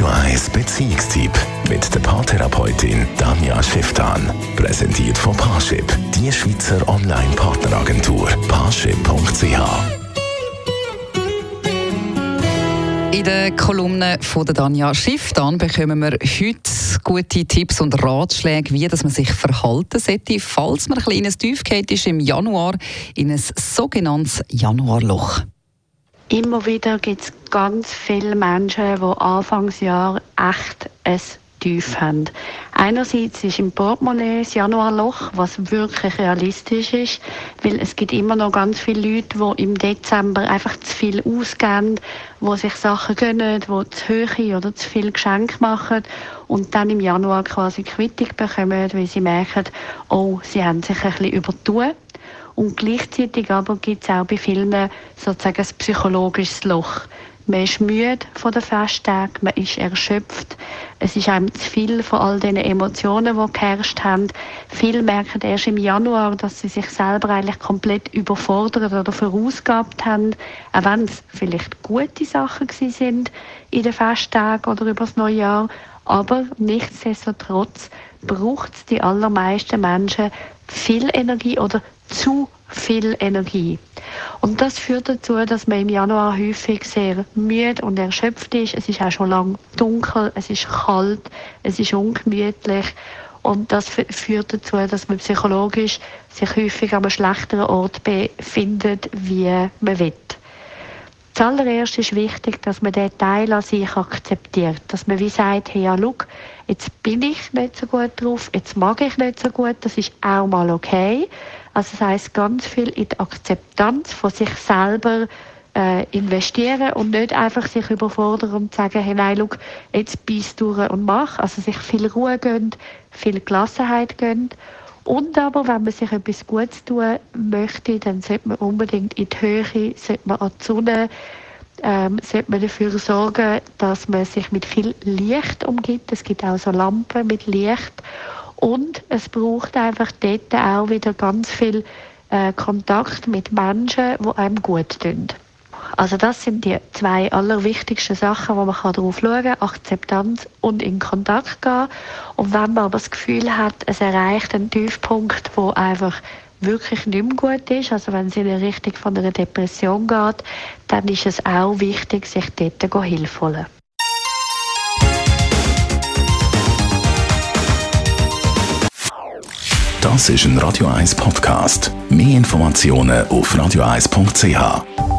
Radio 1 Beziehungstyp mit der Paartherapeutin Danja Schifftan. Präsentiert von Paarship, die Schweizer Online-Partneragentur. Paarship.ch in der Kolumne von der Danja Schifftan bekommen wir heute gute Tipps und Ratschläge, wie dass man sich verhalten sollte, falls man ein kleines Tiefgate ist im Januar in ein sogenanntes Januarloch. Immer wieder gibt es ganz viele Menschen, die Anfangsjahr echt ein Tief haben. Einerseits ist im Portemonnaie das Januarloch, was wirklich realistisch ist, weil es gibt immer noch ganz viele Leute, die im Dezember einfach zu viel ausgeben, die sich Sachen gönnen, die zu hohe oder zu viel Geschenke machen und dann im Januar quasi Quittung bekommen, weil sie merken, oh, sie haben sich ein bisschen übertun. Und gleichzeitig aber gibt es auch bei vielen sozusagen ein psychologisches Loch. Man ist müde von den Festtagen, man ist erschöpft. Es ist einem zu viel von all den Emotionen, die geherrscht haben. Viele merken erst im Januar, dass sie sich selber eigentlich komplett überfordert oder vorausgehabt haben, auch wenn es vielleicht gute Sachen sind in den Festtagen oder über das Neujahr. Aber nichtsdestotrotz braucht es die allermeisten Menschen viel Energie oder zu viel Energie. Und das führt dazu, dass man im Januar häufig sehr müde und erschöpft ist. Es ist auch schon lang dunkel, es ist kalt, es ist ungemütlich. Und das führt dazu, dass man psychologisch sich häufig an einem schlechteren Ort befindet, wie man will. Zuallererst ist wichtig, dass man den Teil an sich akzeptiert. Dass man wie sagt, hey, ja, schau, jetzt bin ich nicht so gut drauf, jetzt mag ich nicht so gut, das ist auch mal okay. Also das heißt ganz viel in die Akzeptanz von sich selber äh, investieren und nicht einfach sich überfordern und sagen, hey, nein, schau, jetzt beiß durch und mach. Also sich viel Ruhe gönnt, viel Gelassenheit gönnt. Und aber, wenn man sich etwas Gutes tun möchte, dann sollte man unbedingt in die Höhe, sollte man an die Sonne, ähm, sollte man dafür sorgen, dass man sich mit viel Licht umgibt. Es gibt auch so Lampen mit Licht. Und es braucht einfach dort auch wieder ganz viel äh, Kontakt mit Menschen, die einem gut tun. Also das sind die zwei allerwichtigsten Sachen, wo man darauf schauen kann, Akzeptanz und in Kontakt gehen. Und wenn man aber das Gefühl hat, es erreicht einen Tiefpunkt, wo einfach wirklich nicht mehr gut ist, also wenn es in die Richtung von einer Depression geht, dann ist es auch wichtig, sich dort Hilfe holen. Das ist ein Radio 1 Podcast. Mehr Informationen auf radio1.ch.